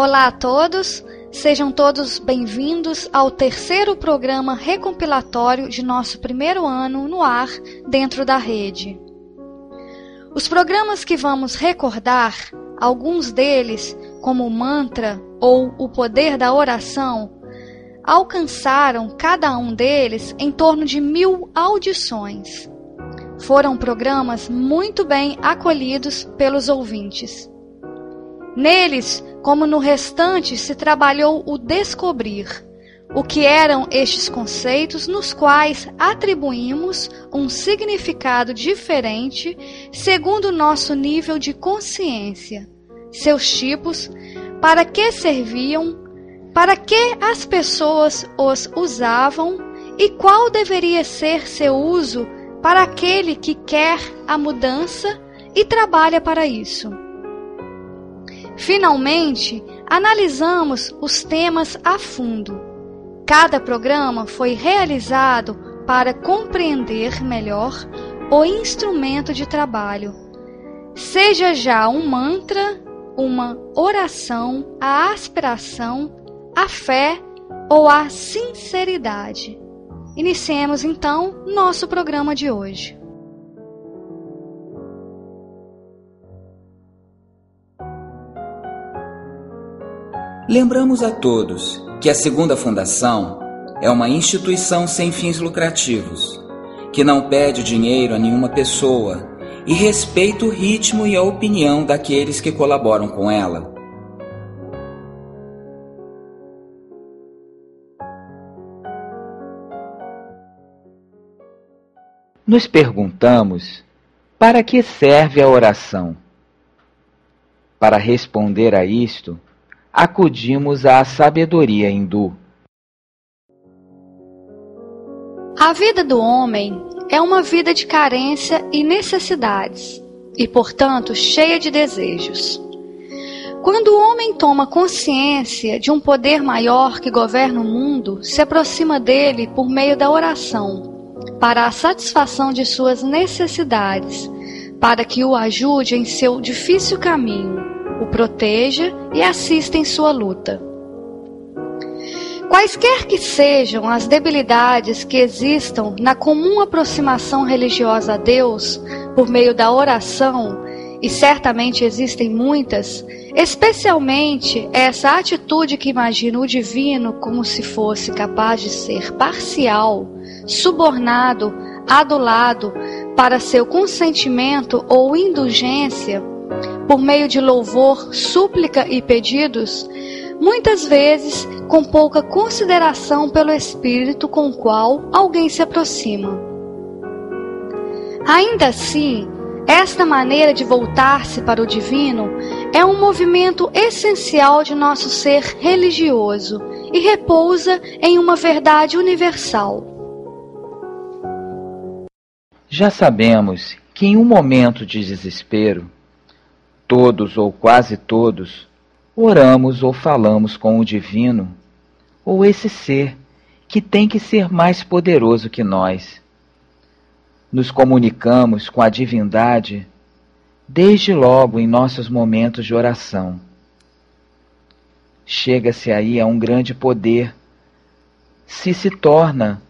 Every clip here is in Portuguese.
Olá a todos, sejam todos bem-vindos ao terceiro programa recompilatório de nosso primeiro ano no ar dentro da rede. Os programas que vamos recordar, alguns deles, como o mantra ou o poder da oração, alcançaram cada um deles em torno de mil audições. Foram programas muito bem acolhidos pelos ouvintes. Neles, como no restante, se trabalhou o descobrir o que eram estes conceitos nos quais atribuímos um significado diferente segundo o nosso nível de consciência, seus tipos, para que serviam, para que as pessoas os usavam e qual deveria ser seu uso para aquele que quer a mudança e trabalha para isso. Finalmente, analisamos os temas a fundo. Cada programa foi realizado para compreender melhor o instrumento de trabalho, seja já um mantra, uma oração, a aspiração, a fé ou a sinceridade. Iniciemos então nosso programa de hoje. Lembramos a todos que a Segunda Fundação é uma instituição sem fins lucrativos, que não pede dinheiro a nenhuma pessoa e respeita o ritmo e a opinião daqueles que colaboram com ela. Nos perguntamos para que serve a oração? Para responder a isto, acudimos à sabedoria hindu. A vida do homem é uma vida de carência e necessidades, e, portanto, cheia de desejos. Quando o homem toma consciência de um poder maior que governa o mundo, se aproxima dele por meio da oração, para a satisfação de suas necessidades, para que o ajude em seu difícil caminho o proteja e assista em sua luta. Quaisquer que sejam as debilidades que existam na comum aproximação religiosa a Deus por meio da oração, e certamente existem muitas, especialmente essa atitude que imagina o divino como se fosse capaz de ser parcial, subornado, adulado para seu consentimento ou indulgência, por meio de louvor, súplica e pedidos, muitas vezes com pouca consideração pelo espírito com o qual alguém se aproxima. Ainda assim, Esta maneira de voltar-se para o divino é um movimento essencial de nosso ser religioso e repousa em uma verdade universal. Já sabemos que em um momento de desespero, todos ou quase todos oramos ou falamos com o divino ou esse ser que tem que ser mais poderoso que nós nos comunicamos com a divindade desde logo em nossos momentos de oração. Chega-se aí a um grande poder se se torna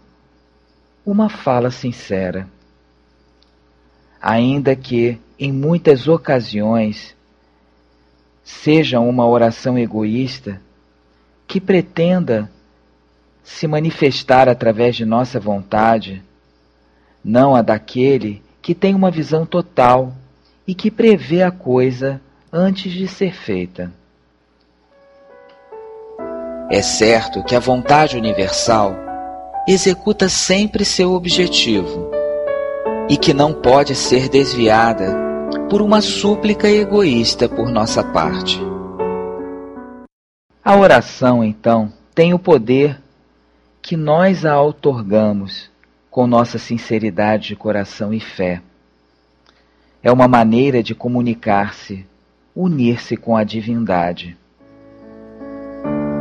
uma fala sincera. Ainda que, em muitas ocasiões, seja uma oração egoísta que pretenda se manifestar através de nossa vontade, não a daquele que tem uma visão total e que prevê a coisa antes de ser feita. É certo que a vontade universal executa sempre seu objetivo e que não pode ser desviada por uma súplica egoísta por nossa parte. A oração, então, tem o poder que nós a outorgamos com nossa sinceridade de coração e fé. É uma maneira de comunicar-se, unir-se com a divindade.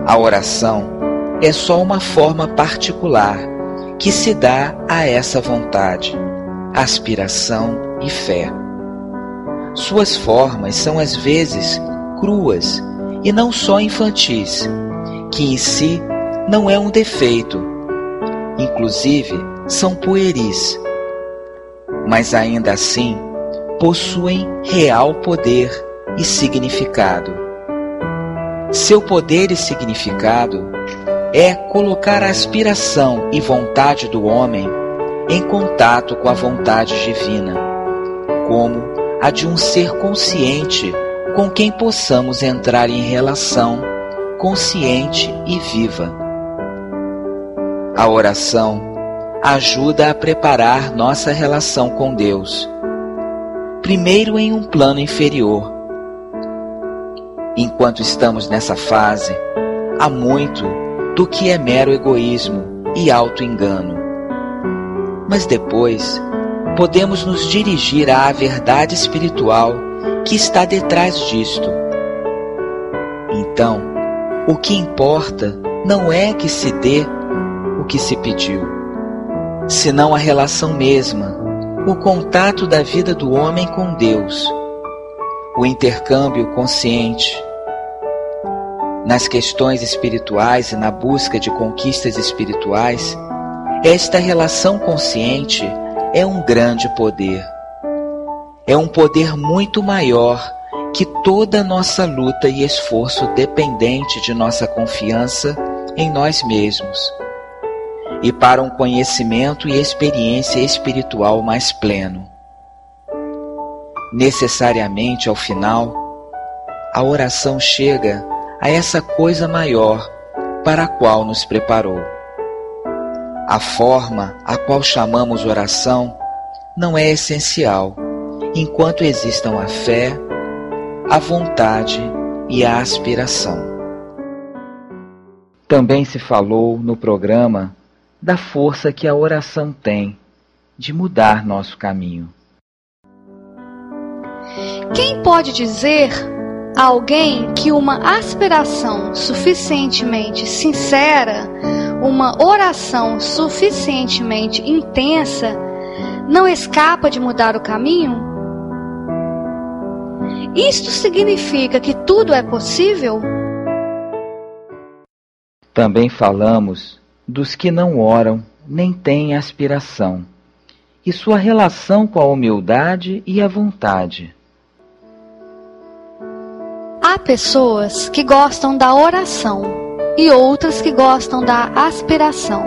A oração é só uma forma particular que se dá a essa vontade, aspiração e fé. Suas formas são às vezes cruas e não só infantis, que em si não é um defeito. Inclusive, são pueris, mas ainda assim possuem real poder e significado. Seu poder e significado é colocar a aspiração e vontade do homem em contato com a vontade divina, como a de um ser consciente com quem possamos entrar em relação consciente e viva. A oração ajuda a preparar nossa relação com Deus. Primeiro em um plano inferior. Enquanto estamos nessa fase, há muito do que é mero egoísmo e auto-engano. Mas depois, podemos nos dirigir à verdade espiritual que está detrás disto. Então, o que importa não é que se dê o que se pediu senão a relação mesma, o contato da vida do homem com Deus, o intercâmbio consciente. Nas questões espirituais e na busca de conquistas espirituais, esta relação consciente é um grande poder. É um poder muito maior que toda nossa luta e esforço dependente de nossa confiança em nós mesmos e para um conhecimento e experiência espiritual mais pleno. Necessariamente, ao final, a oração chega a essa coisa maior para a qual nos preparou. A forma a qual chamamos oração não é essencial enquanto existam a fé, a vontade e a aspiração. Também se falou no programa da força que a oração tem de mudar nosso caminho. Quem pode dizer a alguém que uma aspiração suficientemente sincera, uma oração suficientemente intensa, não escapa de mudar o caminho? Isto significa que tudo é possível? Também falamos dos que não oram nem têm aspiração, e sua relação com a humildade e a vontade. Há pessoas que gostam da oração e outras que gostam da aspiração.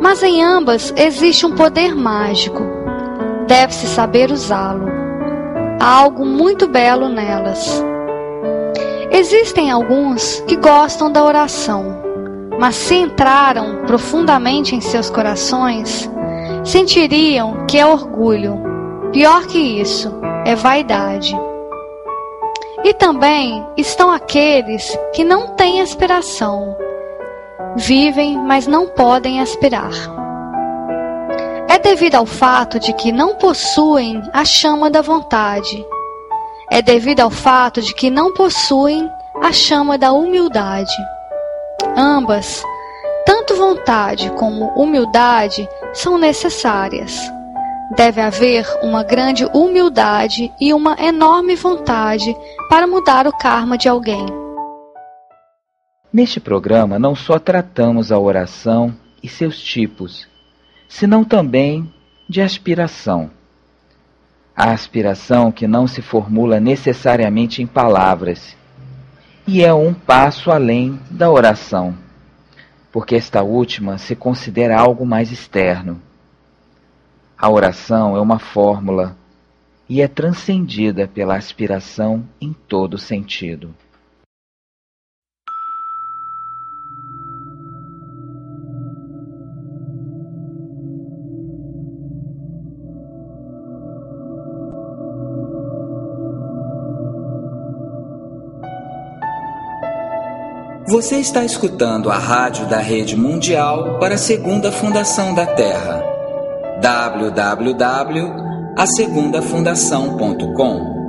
Mas em ambas existe um poder mágico. Deve-se saber usá-lo. Há algo muito belo nelas. Existem alguns que gostam da oração mas se entraram profundamente em seus corações, sentiriam que é orgulho, Pior que isso, é vaidade. E também estão aqueles que não têm aspiração, vivem, mas não podem aspirar. É devido ao fato de que não possuem a chama da vontade. É devido ao fato de que não possuem a chama da humildade. Ambas, tanto vontade como humildade, são necessárias. Deve haver uma grande humildade e uma enorme vontade para mudar o karma de alguém. Neste programa, não só tratamos a oração e seus tipos, senão também de aspiração. A aspiração que não se formula necessariamente em palavras, e é um passo além da oração, porque esta última se considera algo mais externo. A oração é uma fórmula e é transcendida pela aspiração em todo sentido. Você está escutando a rádio da Rede Mundial para a Segunda Fundação da Terra www.asegundafundação.com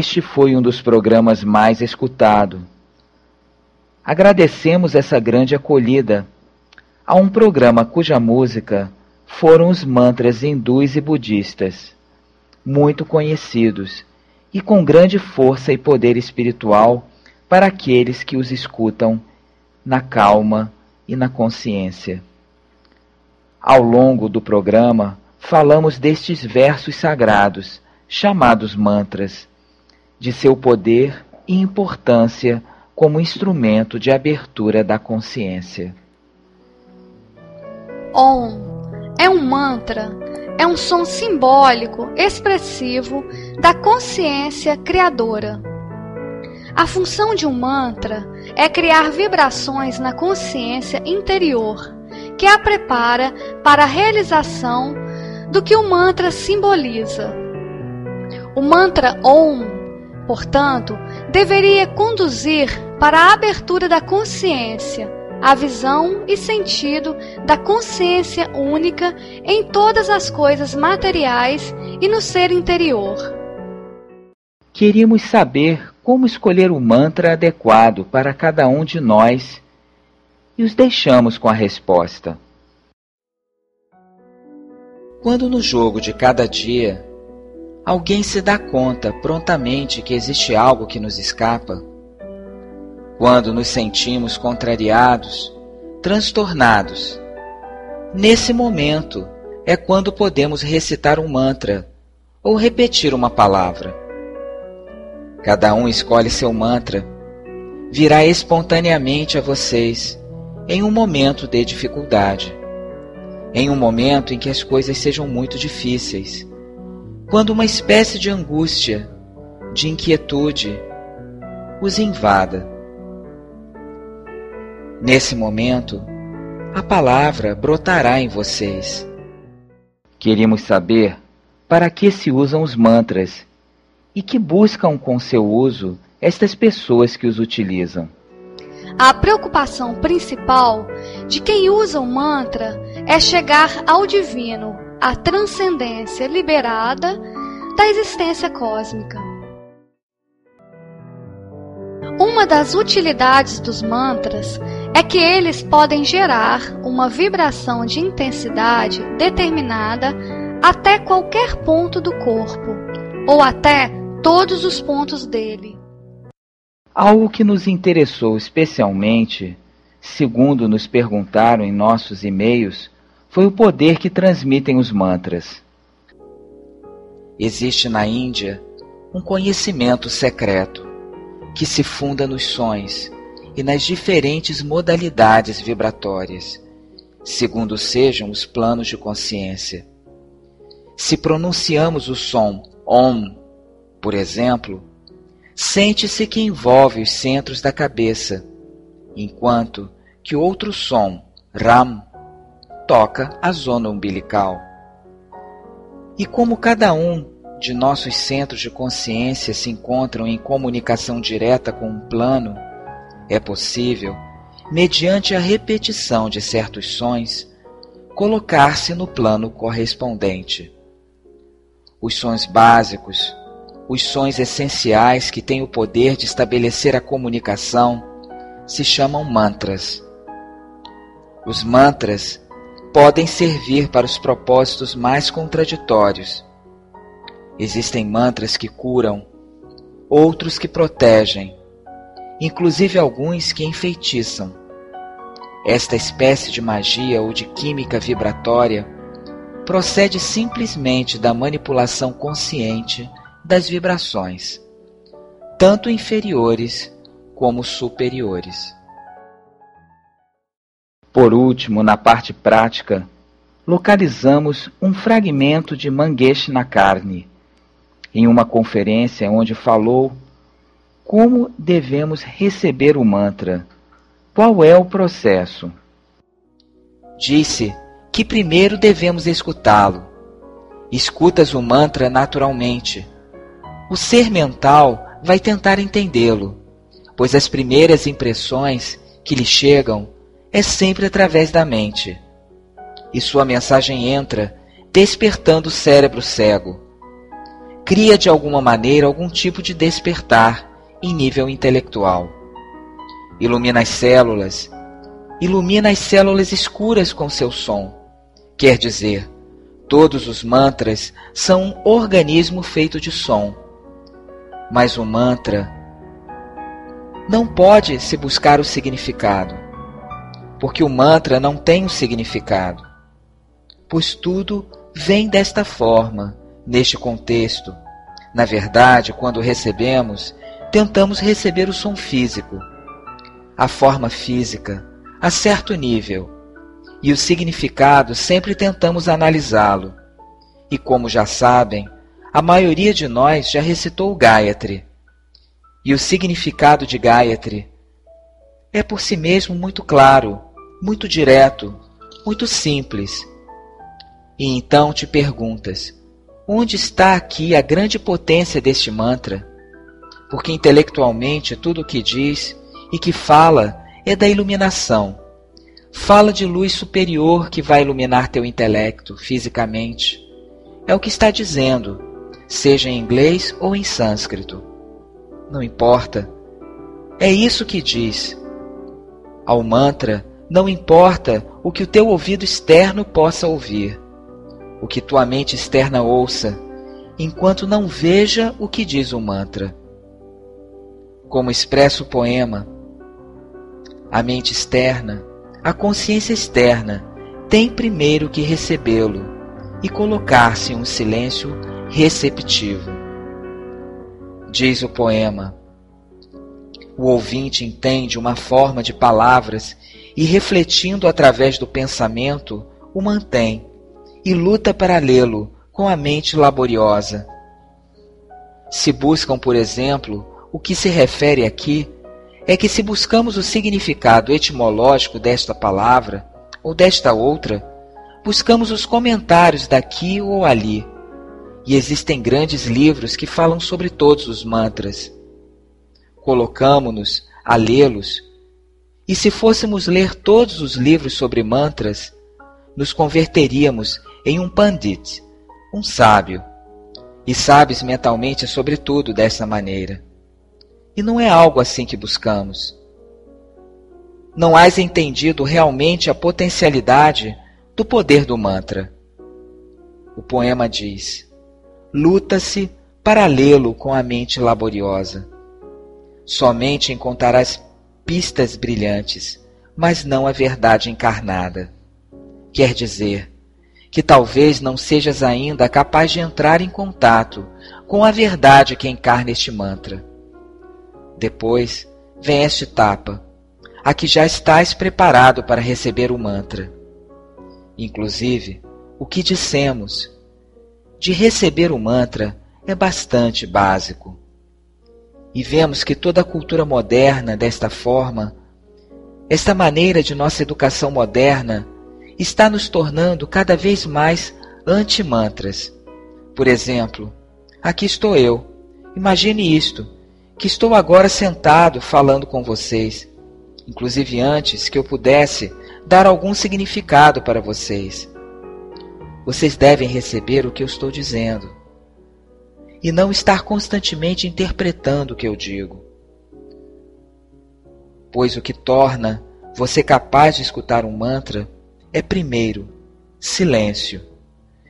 este foi um dos programas mais escutados. Agradecemos essa grande acolhida a um programa cuja música foram os mantras hindus e budistas, muito conhecidos e com grande força e poder espiritual para aqueles que os escutam na calma e na consciência. Ao longo do programa, falamos destes versos sagrados, chamados mantras, de seu poder e importância como instrumento de abertura da consciência. Om é um mantra, é um som simbólico, expressivo da consciência criadora. A função de um mantra é criar vibrações na consciência interior, que a prepara para a realização do que o mantra simboliza. O mantra Om, portanto, deveria conduzir para a abertura da consciência a visão e sentido da consciência única em todas as coisas materiais e no ser interior. Queríamos saber como escolher o mantra adequado para cada um de nós e os deixamos com a resposta. Quando no jogo de cada dia alguém se dá conta prontamente que existe algo que nos escapa, quando nos sentimos contrariados, transtornados. Nesse momento é quando podemos recitar um mantra ou repetir uma palavra. Cada um escolhe seu mantra, virá espontaneamente a vocês em um momento de dificuldade, em um momento em que as coisas sejam muito difíceis, quando uma espécie de angústia, de inquietude os invada. Nesse momento, a palavra brotará em vocês. Queríamos saber para que se usam os mantras e que buscam com seu uso estas pessoas que os utilizam. A preocupação principal de quem usa o mantra é chegar ao divino, à transcendência liberada da existência cósmica. Uma das utilidades dos mantras é que eles podem gerar uma vibração de intensidade determinada até qualquer ponto do corpo, ou até todos os pontos dele. Algo que nos interessou especialmente, segundo nos perguntaram em nossos e-mails, foi o poder que transmitem os mantras. Existe na Índia um conhecimento secreto que se funda nos sons e nas diferentes modalidades vibratórias, segundo sejam os planos de consciência. Se pronunciamos o som OM, por exemplo, sente-se que envolve os centros da cabeça, enquanto que outro som, RAM, toca a zona umbilical. E como cada um de nossos centros de consciência se encontram em comunicação direta com um plano, é possível, mediante a repetição de certos sons, colocar-se no plano correspondente. Os sons básicos, os sons essenciais que têm o poder de estabelecer a comunicação, se chamam mantras. Os mantras podem servir para os propósitos mais contraditórios. Existem mantras que curam, outros que protegem, inclusive alguns que enfeitiçam. Esta espécie de magia ou de química vibratória procede simplesmente da manipulação consciente das vibrações, tanto inferiores como superiores. Por último, na parte prática, localizamos um fragmento de Mangesh na carne, em uma conferência onde falou como devemos receber o mantra? Qual é o processo? Disse que primeiro devemos escutá-lo. Escutas o mantra naturalmente. O ser mental vai tentar entendê-lo, pois as primeiras impressões que lhe chegam é sempre através da mente. E sua mensagem entra, despertando o cérebro cego. cria de alguma maneira algum tipo de despertar em nível intelectual. Ilumina as células, ilumina as células escuras com seu som. Quer dizer, todos os mantras são um organismo feito de som. Mas o mantra não pode se buscar o significado, porque o mantra não tem um significado, pois tudo vem desta forma, neste contexto. Na verdade, quando recebemos, tentamos receber o som físico, a forma física, a certo nível, e o significado sempre tentamos analisá-lo. E como já sabem, a maioria de nós já recitou o Gayatri. E o significado de Gayatri é por si mesmo muito claro, muito direto, muito simples. E então te perguntas: onde está aqui a grande potência deste mantra? Porque intelectualmente tudo o que diz e que fala é da iluminação. Fala de luz superior que vai iluminar teu intelecto fisicamente. É o que está dizendo, seja em inglês ou em sânscrito. Não importa. É isso que diz. Ao mantra, não importa o que o teu ouvido externo possa ouvir, o que tua mente externa ouça, enquanto não veja o que diz o mantra. Como expressa o poema, a mente externa, a consciência externa, tem primeiro que recebê-lo e colocar-se em um silêncio receptivo. Diz o poema: o ouvinte entende uma forma de palavras e, refletindo através do pensamento, o mantém e luta para lê-lo com a mente laboriosa. Se buscam, por exemplo, o que se refere aqui é que se buscamos o significado etimológico desta palavra ou desta outra, buscamos os comentários daqui ou ali. E existem grandes livros que falam sobre todos os mantras. Colocamo-nos a lê-los, e se fôssemos ler todos os livros sobre mantras, nos converteríamos em um pandit, um sábio, e sabes mentalmente sobre tudo dessa maneira. E não é algo assim que buscamos. Não has entendido realmente a potencialidade do poder do mantra. O poema diz: luta-se para lê-lo com a mente laboriosa. Somente encontrarás pistas brilhantes, mas não a verdade encarnada. Quer dizer, que talvez não sejas ainda capaz de entrar em contato com a verdade que encarna este mantra. Depois vem esta etapa, a que já estás preparado para receber o mantra. Inclusive, o que dissemos de receber o mantra é bastante básico. E vemos que toda a cultura moderna, desta forma, esta maneira de nossa educação moderna, está nos tornando cada vez mais anti-mantras. Por exemplo, aqui estou eu. Imagine isto que estou agora sentado falando com vocês, inclusive antes que eu pudesse dar algum significado para vocês. Vocês devem receber o que eu estou dizendo e não estar constantemente interpretando o que eu digo. Pois o que torna você capaz de escutar um mantra é, primeiro, silêncio.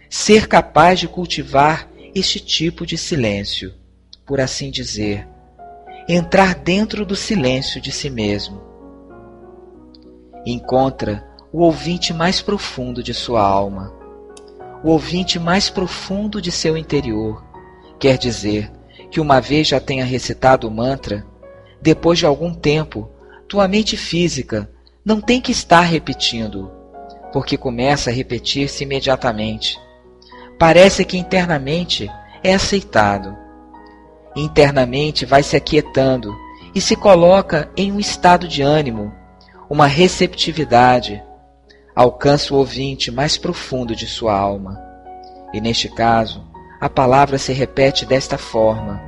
Ser capaz de cultivar este tipo de silêncio, por assim dizer, entrar dentro do silêncio de si mesmo. Encontra o ouvinte mais profundo de sua alma, o ouvinte mais profundo de seu interior. Quer dizer que uma vez já tenha recitado o mantra, depois de algum tempo, tua mente física não tem que estar repetindo, porque começa a repetir-se imediatamente. Parece que internamente é aceitado internamente vai se aquietando e se coloca em um estado de ânimo, uma receptividade, alcança o ouvinte mais profundo de sua alma. E neste caso, a palavra se repete desta forma,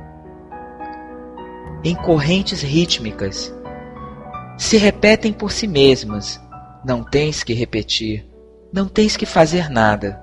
em correntes rítmicas. Se repetem por si mesmas, não tens que repetir, não tens que fazer nada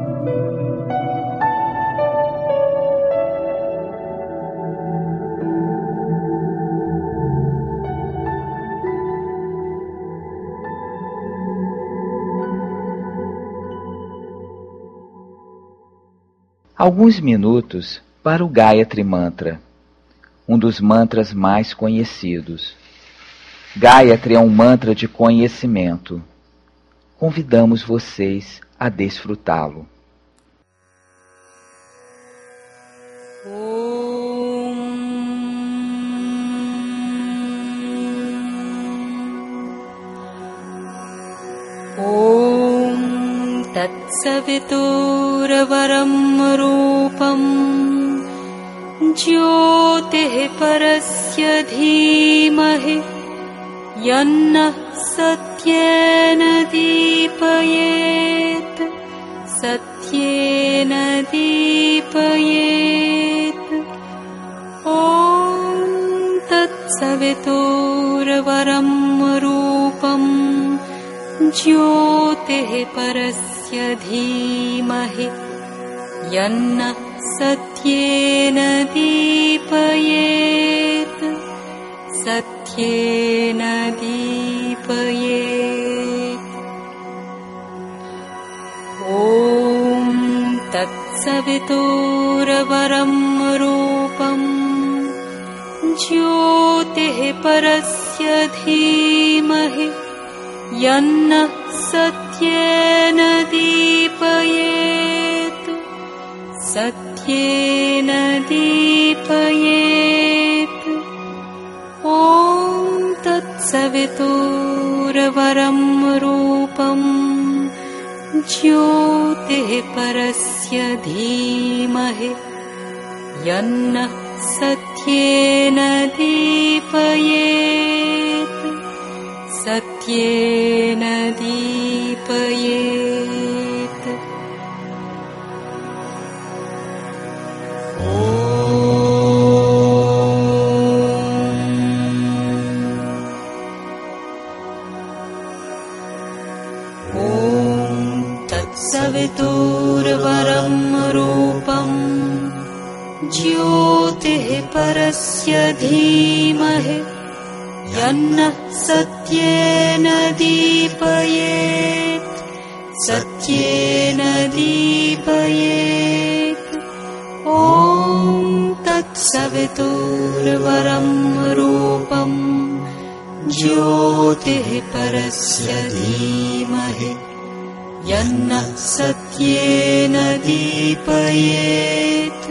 Alguns minutos para o Gayatri Mantra, um dos mantras mais conhecidos. Gayatri é um mantra de conhecimento. Convidamos vocês a desfrutá-lo. तत्सवितुरवरं रूपम्। ज्योतिः परस्य धीमहि यन्नः सत्येन दीपयेत्। सत्येन दीपयेत्। ॐ तत्सवितुरवरं रूपम्। ज्योतिः परस्य धीमहि यन्न सत्येन दीपयेत्। सत्येन दीपयेत्। ॐ तत्सवितुरवरं रूपम् ज्योतिः परस्य धीमहि। यन्न सत्येन दीपयेत् सत्येन दीपयेत् ॐ तत्सवितुरवरं रूपम् ज्योतिः परस्य धीमहि। यन्न सत्येन दीपयेत्। सत्येन दीपयेत् ज्योतिः परस्य धीमहि यन्नः सत्येन दीपयेत् सत्येन दीपयेत्। ॐ तत्सवितुर्वरं रूपम् ज्योतिः परस्य धीमहि यन्नः सत्येन दीपयेत्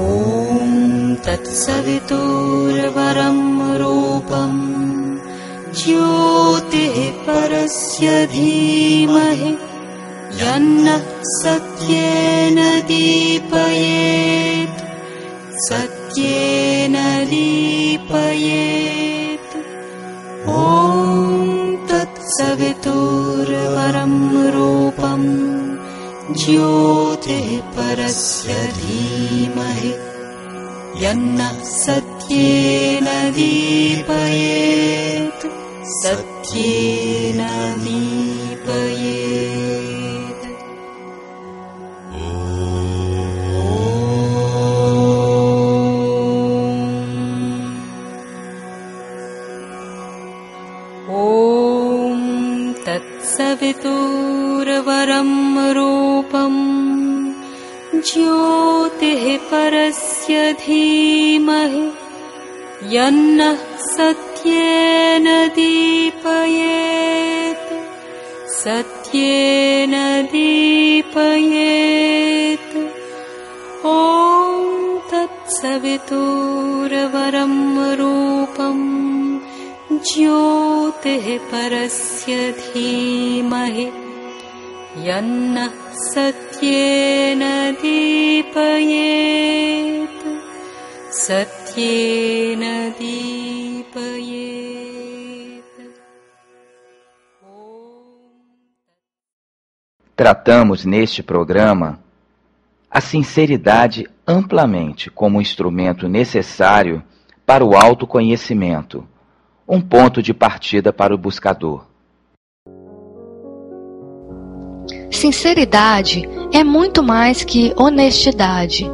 ॐ तत्सवितुर्वरं रूपम् ज्योतिः परस्य धीमहि यन्नः सत्येन दीपयेत् सत्येन दीपयेत् ॐ तत्सवितुर्वरं परस्य धीमहि यन्नः सत्येन दीपयेत् सत्येन दीपयेत् ज्योतिः परस्य धीमहि यन्नः सत्येन दीपयेत्। सत्येन दीपयेत्। ॐ तत्सवितुरवरं रूपम् ज्योतिः परस्य धीमहि यन्नः सत्येन दीपयेत् सत्येन Tratamos neste programa a sinceridade amplamente como instrumento necessário para o autoconhecimento, um ponto de partida para o buscador. Sinceridade é muito mais que honestidade.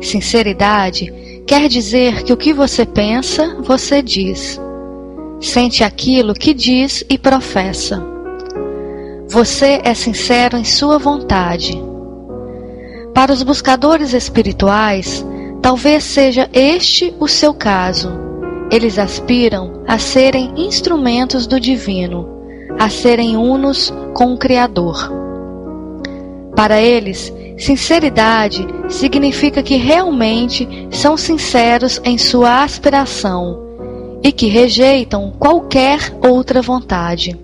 Sinceridade quer dizer que o que você pensa, você diz. Sente aquilo que diz e professa. Você é sincero em sua vontade para os buscadores espirituais, talvez seja este o seu caso. Eles aspiram a serem instrumentos do divino, a serem unos com o Criador. Para eles, sinceridade significa que realmente são sinceros em sua aspiração e que rejeitam qualquer outra vontade.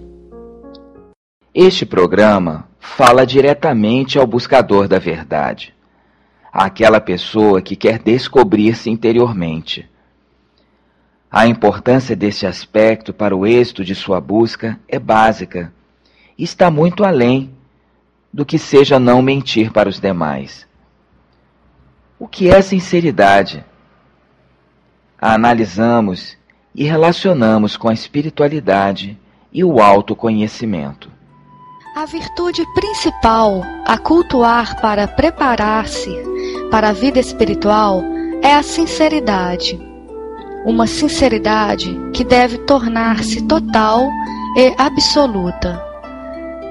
Este programa fala diretamente ao buscador da verdade, àquela pessoa que quer descobrir-se interiormente. A importância deste aspecto para o êxito de sua busca é básica e está muito além do que seja não mentir para os demais. O que é sinceridade? A analisamos e relacionamos com a espiritualidade e o autoconhecimento. A virtude principal a cultuar para preparar-se para a vida espiritual é a sinceridade. Uma sinceridade que deve tornar-se total e absoluta,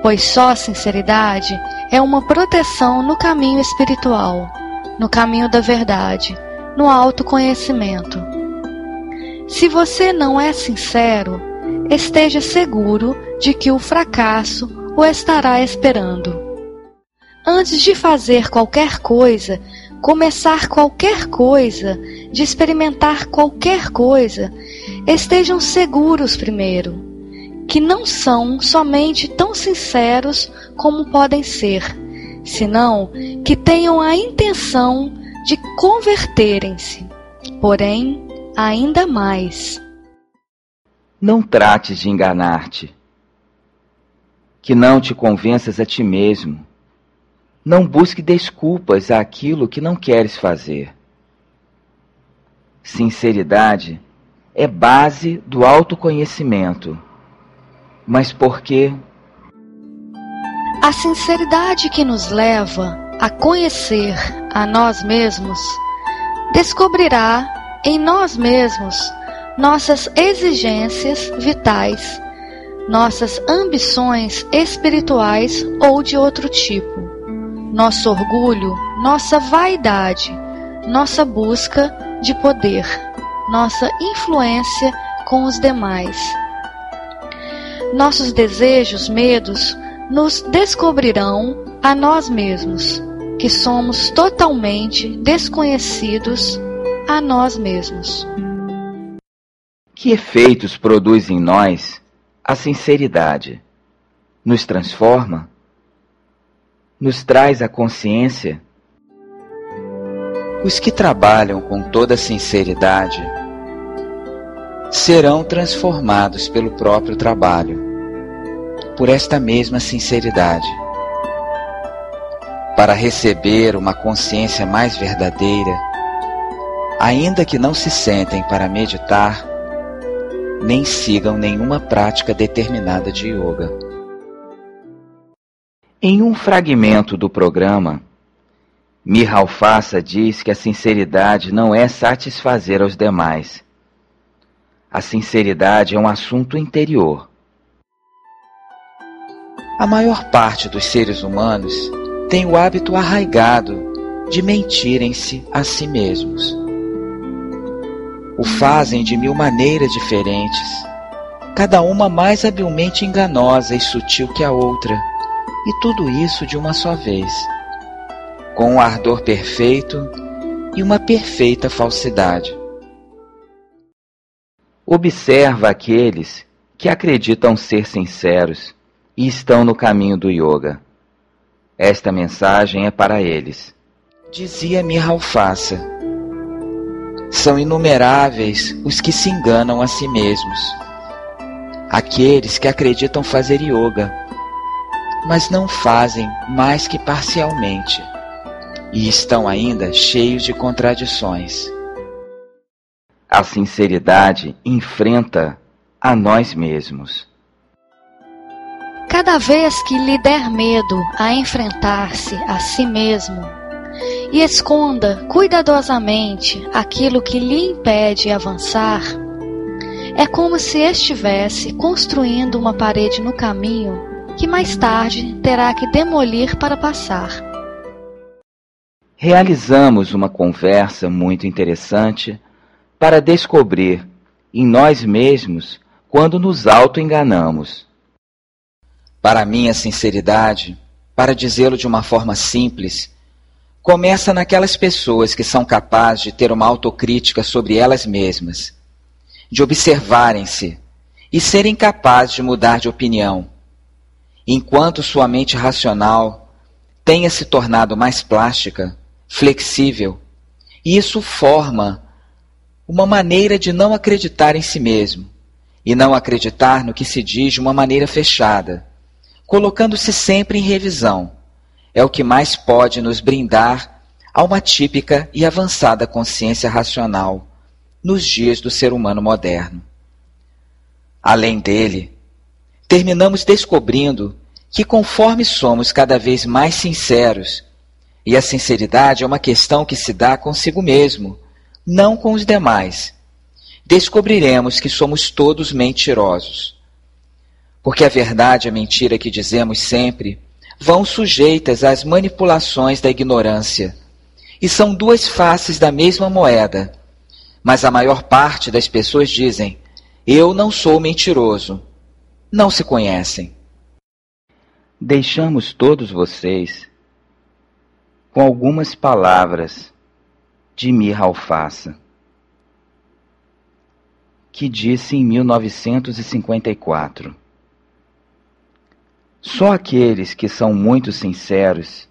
pois só a sinceridade é uma proteção no caminho espiritual, no caminho da verdade, no autoconhecimento. Se você não é sincero, esteja seguro de que o fracasso o estará esperando. Antes de fazer qualquer coisa, começar qualquer coisa, de experimentar qualquer coisa, estejam seguros primeiro, que não são somente tão sinceros como podem ser, senão que tenham a intenção de converterem-se, porém, ainda mais. Não trates de enganar-te que não te convenças a ti mesmo. Não busque desculpas àquilo que não queres fazer. Sinceridade é base do autoconhecimento. Mas por quê? A sinceridade que nos leva a conhecer a nós mesmos descobrirá em nós mesmos nossas exigências vitais nossas ambições espirituais ou de outro tipo, nosso orgulho, nossa vaidade, nossa busca de poder, nossa influência com os demais. Nossos desejos, medos, nos descobrirão a nós mesmos, que somos totalmente desconhecidos a nós mesmos. Que efeitos produz em nós a sinceridade nos transforma, nos traz a consciência. Os que trabalham com toda sinceridade serão transformados pelo próprio trabalho, por esta mesma sinceridade, para receber uma consciência mais verdadeira, ainda que não se sentem para meditar nem sigam nenhuma prática determinada de yoga. Em um fragmento do programa, Mihal Fassa diz que a sinceridade não é satisfazer aos demais. A sinceridade é um assunto interior. A maior parte dos seres humanos tem o hábito arraigado de mentirem-se a si mesmos o fazem de mil maneiras diferentes, cada uma mais habilmente enganosa e sutil que a outra, e tudo isso de uma só vez, com um ardor perfeito e uma perfeita falsidade. Observa aqueles que acreditam ser sinceros e estão no caminho do yoga. Esta mensagem é para eles. Dizia Mihalfasa são inumeráveis os que se enganam a si mesmos. Aqueles que acreditam fazer yoga, mas não fazem mais que parcialmente e estão ainda cheios de contradições. A sinceridade enfrenta a nós mesmos. Cada vez que lhe der medo a enfrentar-se a si mesmo, e esconda cuidadosamente aquilo que lhe impede avançar, é como se estivesse construindo uma parede no caminho que mais tarde terá que demolir para passar. Realizamos uma conversa muito interessante para descobrir em nós mesmos quando nos auto-enganamos. Para mim, a sinceridade, para dizê-lo de uma forma simples, começa naquelas pessoas que são capazes de ter uma autocrítica sobre elas mesmas, de observarem-se e serem capazes de mudar de opinião, enquanto sua mente racional tenha se tornado mais plástica, flexível, e isso forma uma maneira de não acreditar em si mesmo e não acreditar no que se diz de uma maneira fechada, colocando-se sempre em revisão. É o que mais pode nos brindar a uma típica e avançada consciência racional nos dias do ser humano moderno. Além dele, terminamos descobrindo que, conforme somos cada vez mais sinceros, e a sinceridade é uma questão que se dá consigo mesmo, não com os demais, descobriremos que somos todos mentirosos. Porque a verdade e a mentira que dizemos sempre vão sujeitas às manipulações da ignorância, e são duas faces da mesma moeda. Mas a maior parte das pessoas dizem: Eu não sou mentiroso. Não se conhecem. Deixamos todos vocês com algumas palavras de Mir Alfaça, que disse em 1954: Só aqueles que são muito sinceros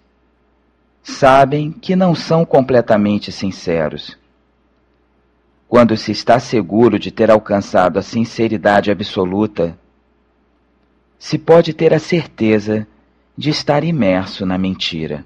sabem que não são completamente sinceros. Quando se está seguro de ter alcançado a sinceridade absoluta, se pode ter a certeza de estar imerso na mentira.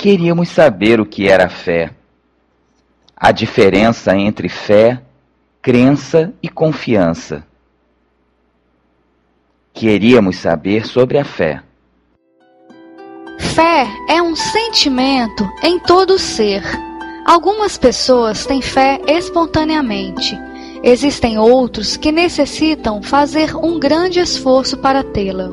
Queríamos saber o que era fé, a diferença entre fé, crença e confiança. Queríamos saber sobre a fé. Fé é um sentimento em todo ser. Algumas pessoas têm fé espontaneamente. Existem outros que necessitam fazer um grande esforço para tê-la.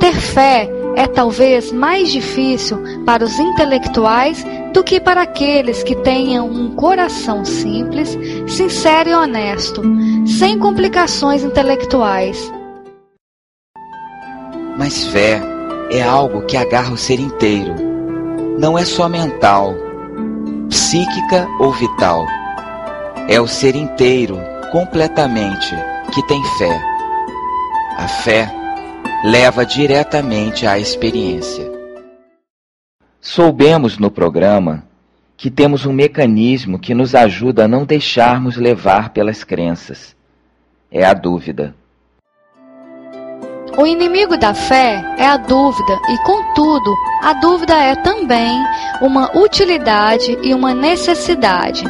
Ter fé é talvez mais difícil para os intelectuais do que para aqueles que tenham um coração simples, sincero e honesto, sem complicações intelectuais. Mas fé é algo que agarra o ser inteiro. Não é só mental, psíquica ou vital. É o ser inteiro, completamente, que tem fé. A fé leva diretamente à experiência. Soubemos no programa que temos um mecanismo que nos ajuda a não deixarmos levar pelas crenças. É a dúvida. O inimigo da fé é a dúvida, e contudo, a dúvida é também uma utilidade e uma necessidade,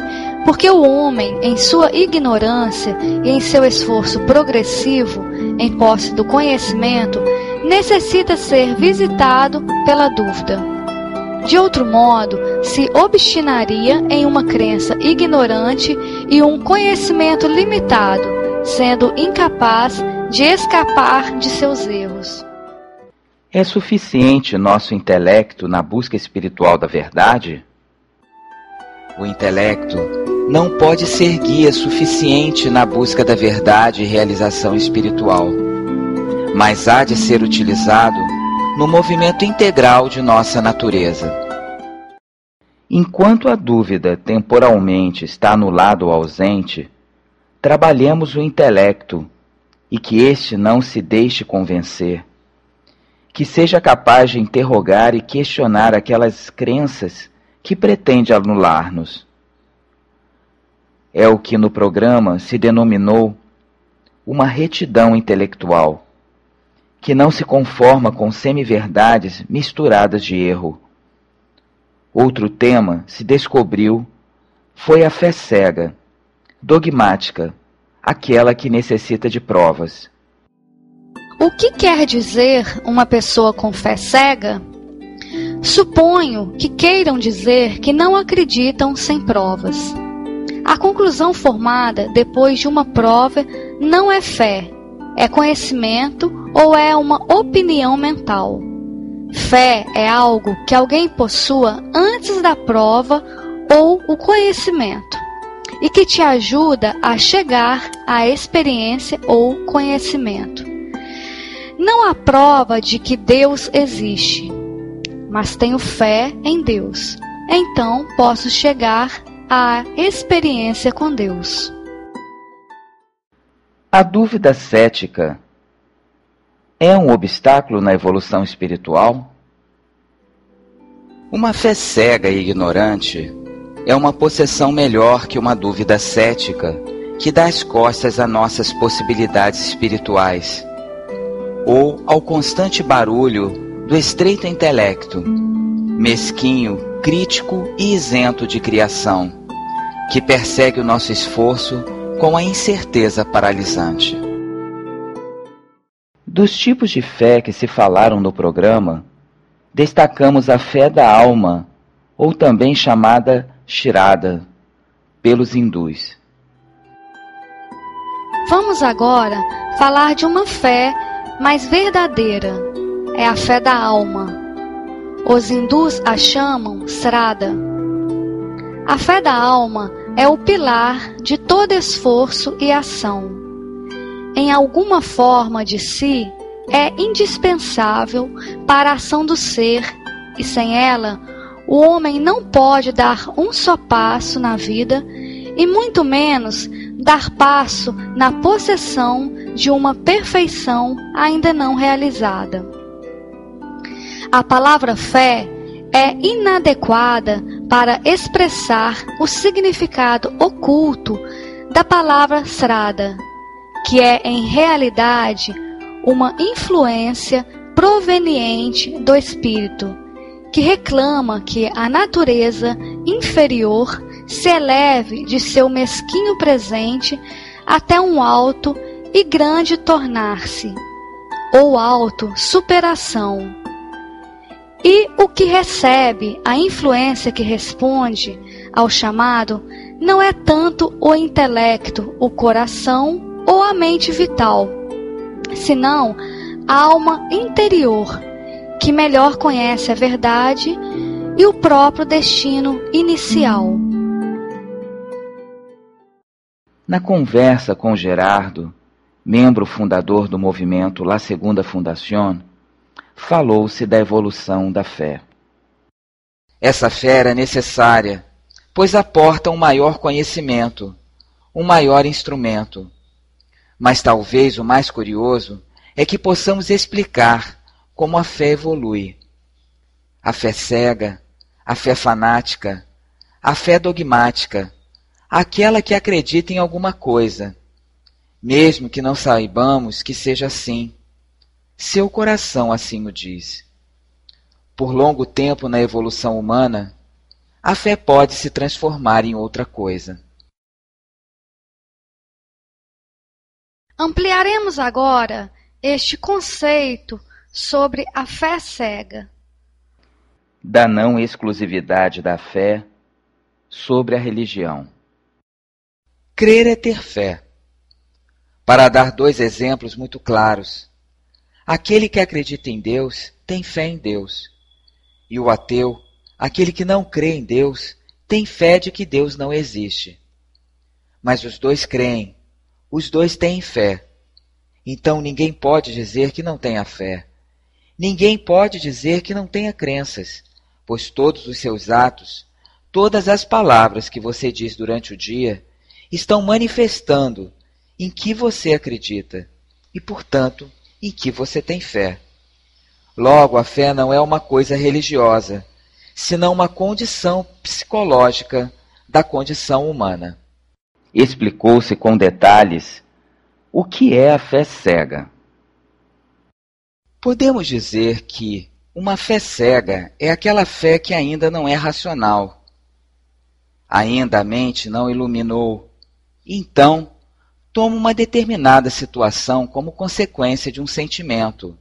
porque o homem, em sua ignorância e em seu esforço progressivo em posse do conhecimento, necessita ser visitado pela dúvida. De outro modo, se obstinaria em uma crença ignorante e um conhecimento limitado, sendo incapaz de escapar de seus erros. É suficiente nosso intelecto na busca espiritual da verdade? O intelecto não pode ser guia suficiente na busca da verdade e realização espiritual, mas há de ser utilizado no movimento integral de nossa natureza. Enquanto a dúvida temporalmente está no lado ausente, trabalhamos o intelecto e que este não se deixe convencer, que seja capaz de interrogar e questionar aquelas crenças que pretende anular-nos. É o que no programa se denominou uma retidão intelectual, que não se conforma com semi-verdades misturadas de erro. Outro tema se descobriu foi a fé cega, dogmática, aquela que necessita de provas. O que quer dizer uma pessoa com fé cega? Suponho que queiram dizer que não acreditam sem provas. A conclusão formada depois de uma prova não é fé, é conhecimento ou é uma opinião mental. Fé é algo que alguém possua antes da prova ou o conhecimento e que te ajuda a chegar à experiência ou conhecimento. Não há prova de que Deus existe, mas tenho fé em Deus. Então posso chegar à experiência com Deus. A dúvida cética é um obstáculo na evolução espiritual? Uma fé cega e ignorante é uma possessão melhor que uma dúvida cética que dá as costas a nossas possibilidades espirituais, ou ao constante barulho do estreito intelecto, mesquinho, crítico e isento de criação, que persegue o nosso esforço com a incerteza paralisante. Dos tipos de fé que se falaram no programa, destacamos a fé da alma, ou também chamada Shirada pelos hindus. Vamos agora falar de uma fé mais verdadeira. É a fé da alma. Os hindus a chamam Srada. A fé da alma é o pilar de todo esforço e ação. Em alguma forma de si, é indispensável para a ação do ser, e sem ela, o homem não pode dar um só passo na vida e muito menos dar passo na possessão de uma perfeição ainda não realizada. A palavra fé é inadequada para expressar o significado oculto da palavra srada, que é em realidade uma influência proveniente do espírito que reclama que a natureza inferior se eleve de seu mesquinho presente até um alto e grande tornar-se, ou alto superação. E o que recebe, a influência que responde ao chamado, não é tanto o intelecto, o coração ou a mente vital, senão a alma interior, que melhor conhece a verdade e o próprio destino inicial. Na conversa com Gerardo, membro fundador do movimento La Segunda Fundación, falou-se da evolução da fé. Essa fé era necessária, pois aporta um maior conhecimento, um maior instrumento. Mas talvez o mais curioso é que possamos explicar como a fé evolui. A fé cega, a fé fanática, a fé dogmática, aquela que acredita em alguma coisa, mesmo que não saibamos que seja assim. Seu coração assim o diz. Por longo tempo na evolução humana, a fé pode se transformar em outra coisa. Ampliaremos agora este conceito sobre a fé cega. Da não exclusividade da fé sobre a religião. Crer é ter fé. Para dar dois exemplos muito claros. Aquele que acredita em Deus tem fé em Deus. E o ateu, aquele que não crê em Deus, tem fé de que Deus não existe. Mas os dois creem, os dois têm fé. Então ninguém pode dizer que não tenha fé. Ninguém pode dizer que não tenha crenças, pois todos os seus atos, todas as palavras que você diz durante o dia, estão manifestando em que você acredita e, portanto, em que você tem fé. Logo, a fé não é uma coisa religiosa, senão uma condição psicológica da condição humana. Explicou-se com detalhes o que é a fé cega? Podemos dizer que uma fé cega é aquela fé que ainda não é racional. Ainda a mente não iluminou. Então, toma uma determinada situação como consequência de um sentimento,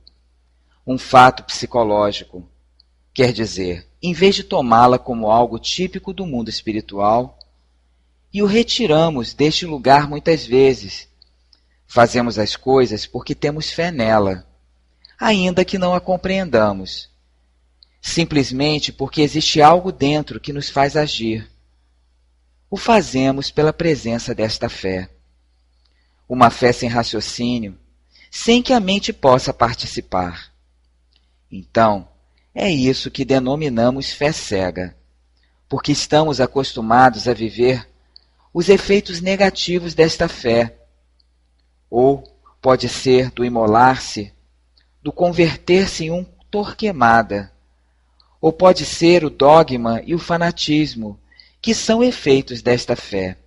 um fato psicológico. Quer dizer, em vez de tomá-la como algo típico do mundo espiritual, e o retiramos deste lugar muitas vezes, Fazemos as coisas porque temos fé nela, ainda que não a compreendamos. Simplesmente porque existe algo dentro que nos faz agir. O fazemos pela presença desta fé. Uma fé sem raciocínio, sem que a mente possa participar. Então, é isso que denominamos fé cega, porque estamos acostumados a viver os efeitos negativos desta fé ou pode ser do imolar-se, do converter-se em um torquemada, ou pode ser o dogma e o fanatismo, que são efeitos desta fé.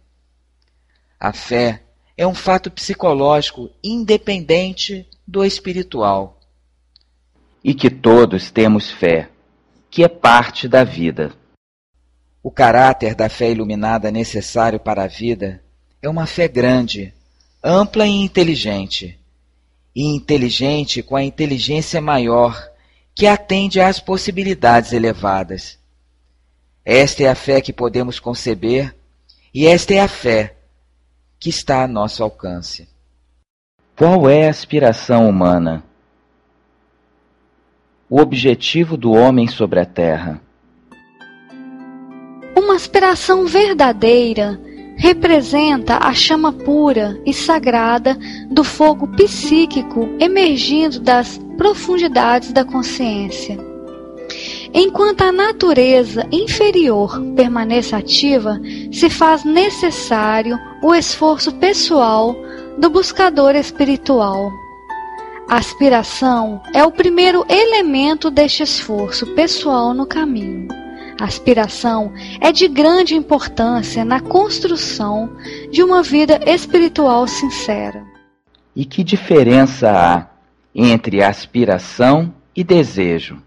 A fé é um fato psicológico independente do espiritual. E que todos temos fé, que é parte da vida. O caráter da fé iluminada necessário para a vida é uma fé grande, ampla e inteligente, e inteligente com a inteligência maior que atende às possibilidades elevadas. Esta é a fé que podemos conceber e esta é a fé que está a nosso alcance. Qual é a aspiração humana? O objetivo do homem sobre a terra? Uma aspiração verdadeira representa a chama pura e sagrada do fogo psíquico emergindo das profundidades da consciência. Enquanto a natureza inferior permaneça ativa, se faz necessário o esforço pessoal do buscador espiritual. A aspiração é o primeiro elemento deste esforço pessoal no caminho. A aspiração é de grande importância na construção de uma vida espiritual sincera. E que diferença há entre aspiração e desejo?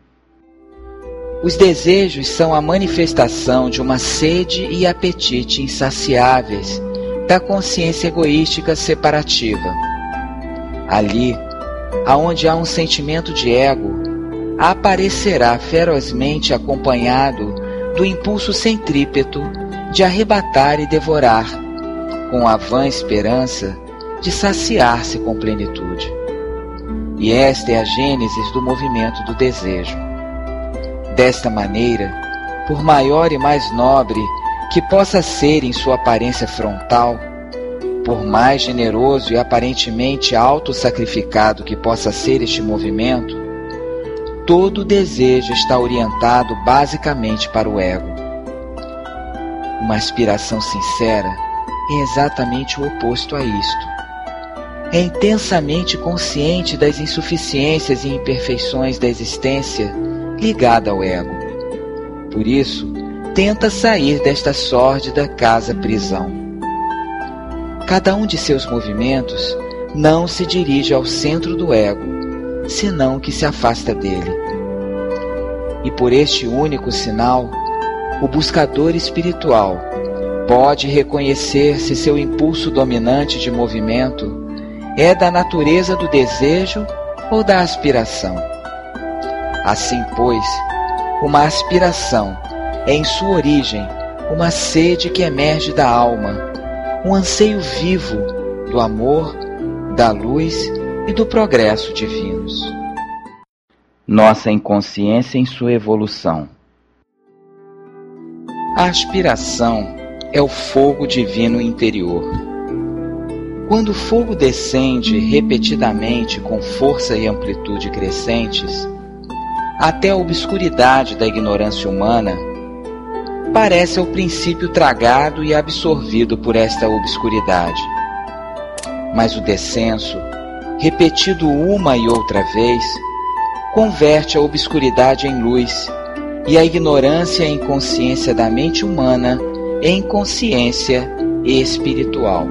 Os desejos são a manifestação de uma sede e apetite insaciáveis da consciência egoística separativa. Ali, aonde há um sentimento de ego, aparecerá ferozmente acompanhado do impulso centrípeto de arrebatar e devorar, com a vã esperança de saciar-se com plenitude. E esta é a gênese do movimento do desejo. Desta maneira, por maior e mais nobre que possa ser em sua aparência frontal, por mais generoso e aparentemente auto-sacrificado que possa ser este movimento, todo desejo está orientado basicamente para o ego. Uma aspiração sincera é exatamente o oposto a isto. É intensamente consciente das insuficiências e imperfeições da existência ligada ao ego. Por isso, tenta sair desta sórdida casa-prisão. Cada um de seus movimentos não se dirige ao centro do ego, senão que se afasta dele. E por este único sinal, o buscador espiritual pode reconhecer se seu impulso dominante de movimento é da natureza do desejo ou da aspiração. Assim, pois, uma aspiração é em sua origem uma sede que emerge da alma, um anseio vivo do amor, da luz e do progresso divinos. Nossa inconsciência em sua evolução. A aspiração é o fogo divino interior. Quando o fogo descende repetidamente com força e amplitude crescentes, até a obscuridade da ignorância humana, parece ao princípio tragado e absorvido por esta obscuridade. Mas o descenso, repetido uma e outra vez, converte a obscuridade em luz e a ignorância e inconsciência da mente humana em consciência espiritual.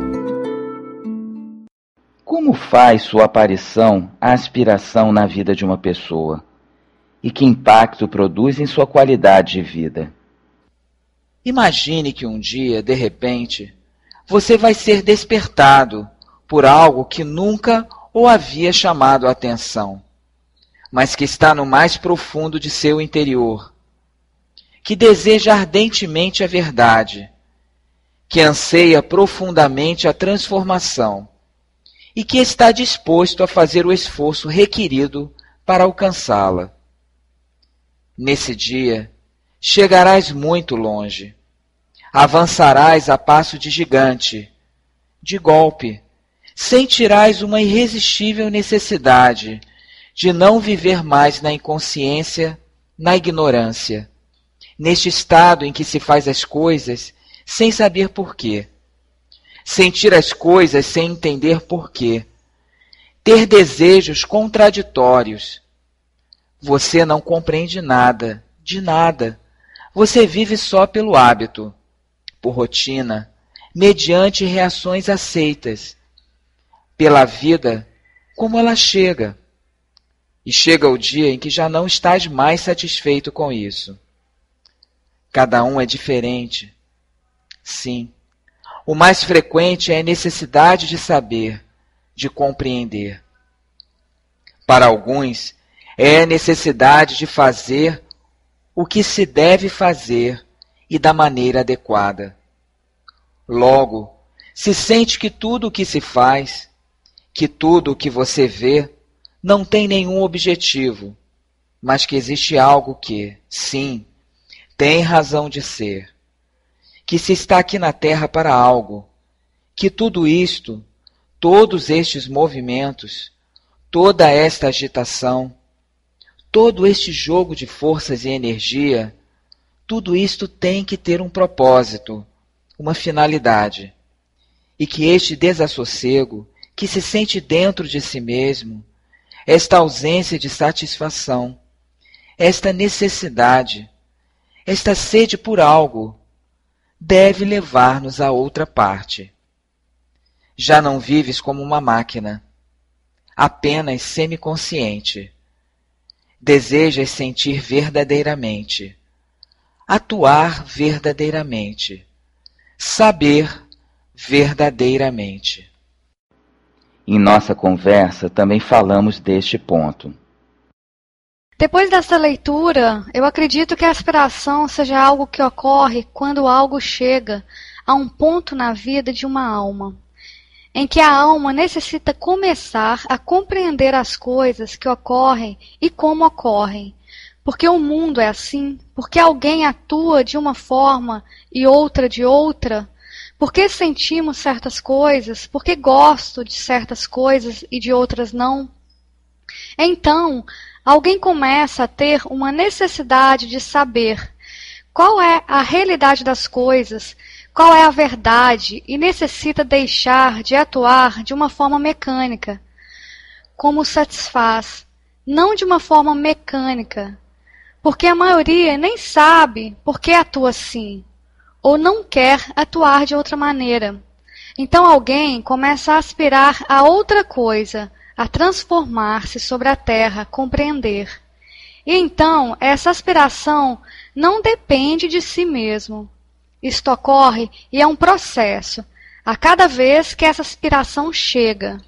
Como faz sua aparição a aspiração na vida de uma pessoa? E que impacto produz em sua qualidade de vida. Imagine que um dia, de repente, você vai ser despertado por algo que nunca o havia chamado a atenção, mas que está no mais profundo de seu interior, que deseja ardentemente a verdade, que anseia profundamente a transformação e que está disposto a fazer o esforço requerido para alcançá-la. Nesse dia, chegarás muito longe. Avançarás a passo de gigante. De golpe, sentirás uma irresistível necessidade de não viver mais na inconsciência, na ignorância, neste estado em que se faz as coisas sem saber porquê, sentir as coisas sem entender porquê, ter desejos contraditórios, você não compreende nada, de nada. Você vive só pelo hábito, por rotina, mediante reações aceitas, pela vida como ela chega. E chega o dia em que já não estás mais satisfeito com isso. Cada um é diferente. Sim. O mais frequente é a necessidade de saber, de compreender. Para alguns, é necessidade de fazer o que se deve fazer e da maneira adequada. Logo, se sente que tudo o que se faz, que tudo o que você vê, não tem nenhum objetivo, mas que existe algo que, sim, tem razão de ser, que se está aqui na Terra para algo, que tudo isto, todos estes movimentos, toda esta agitação, todo este jogo de forças e energia, tudo isto tem que ter um propósito, uma finalidade. E que este desassossego, que se sente dentro de si mesmo, esta ausência de satisfação, esta necessidade, esta sede por algo, deve levar-nos a outra parte. Já não vives como uma máquina, apenas semiconsciente desejas sentir verdadeiramente, atuar verdadeiramente, saber verdadeiramente. Em nossa conversa também falamos deste ponto. Depois dessa leitura, eu acredito que a aspiração seja algo que ocorre quando algo chega a um ponto na vida de uma alma, em que a alma necessita começar a compreender as coisas que ocorrem e como ocorrem, porque o mundo é assim, porque alguém atua de uma forma e outra de outra, por que sentimos certas coisas? Por que gosto de certas coisas e de outras não? Então, alguém começa a ter uma necessidade de saber qual é a realidade das coisas, qual é a verdade e necessita deixar de atuar de uma forma mecânica, como satisfaz, não de uma forma mecânica, porque a maioria nem sabe por que atua assim ou não quer atuar de outra maneira. Então alguém começa a aspirar a outra coisa, a transformar-se sobre a terra, compreender. E então essa aspiração não depende de si mesmo. Isto ocorre e é um processo, a cada vez que essa aspiração chega.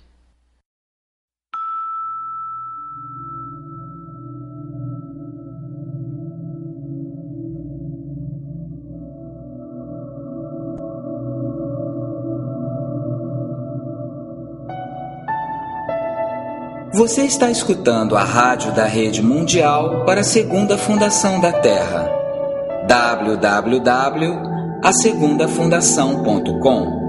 Você está escutando a rádio da Rede Mundial para a Segunda Fundação da Terra. www.asegundafundação.com Encerramos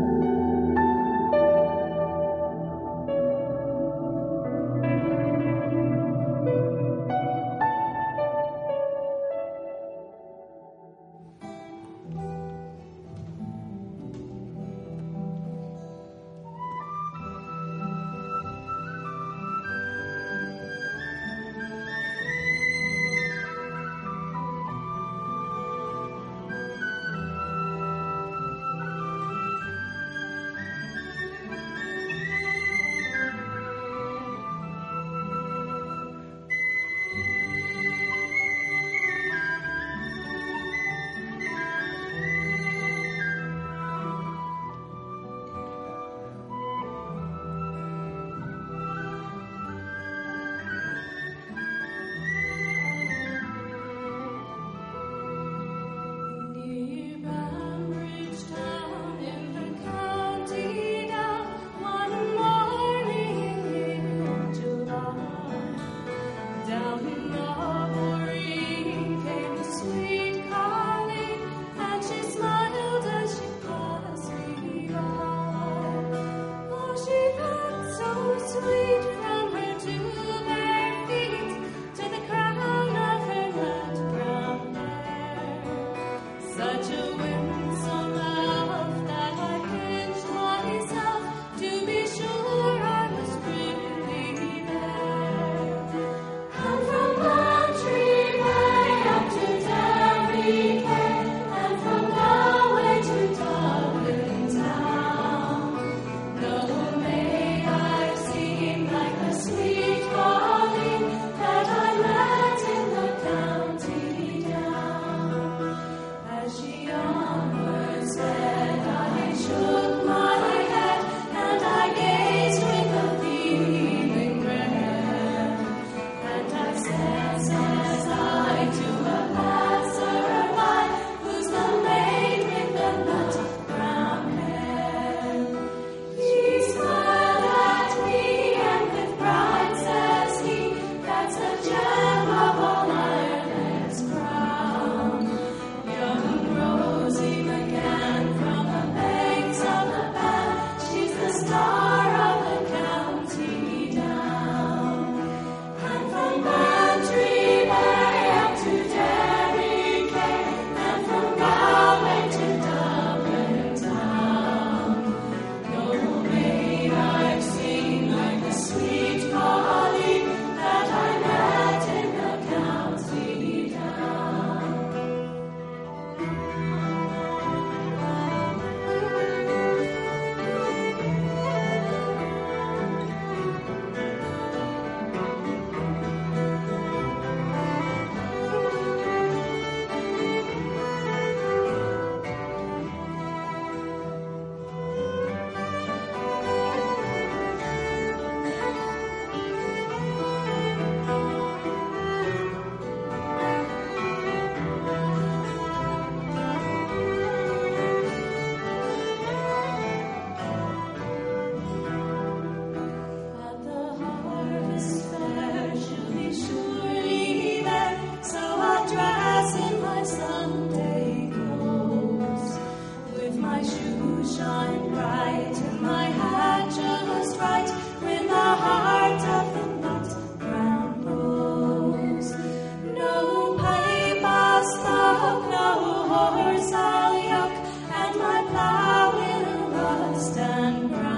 stand proud.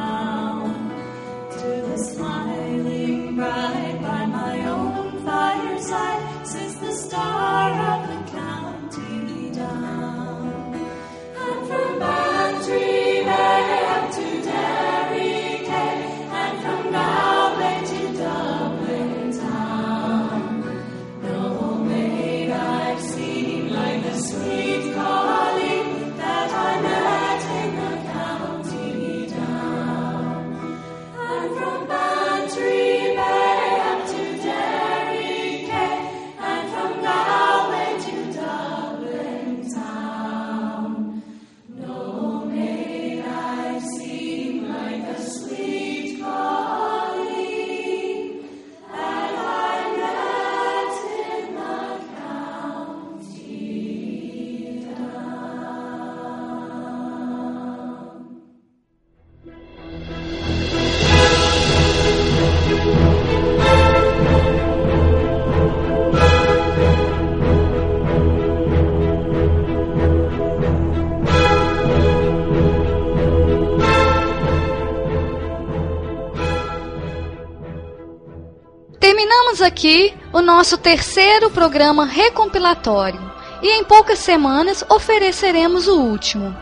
Aqui o nosso terceiro programa recompilatório e em poucas semanas ofereceremos o último.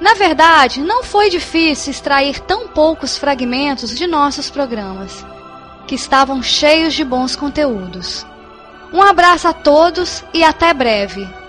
Na verdade, não foi difícil extrair tão poucos fragmentos de nossos programas, que estavam cheios de bons conteúdos. Um abraço a todos e até breve!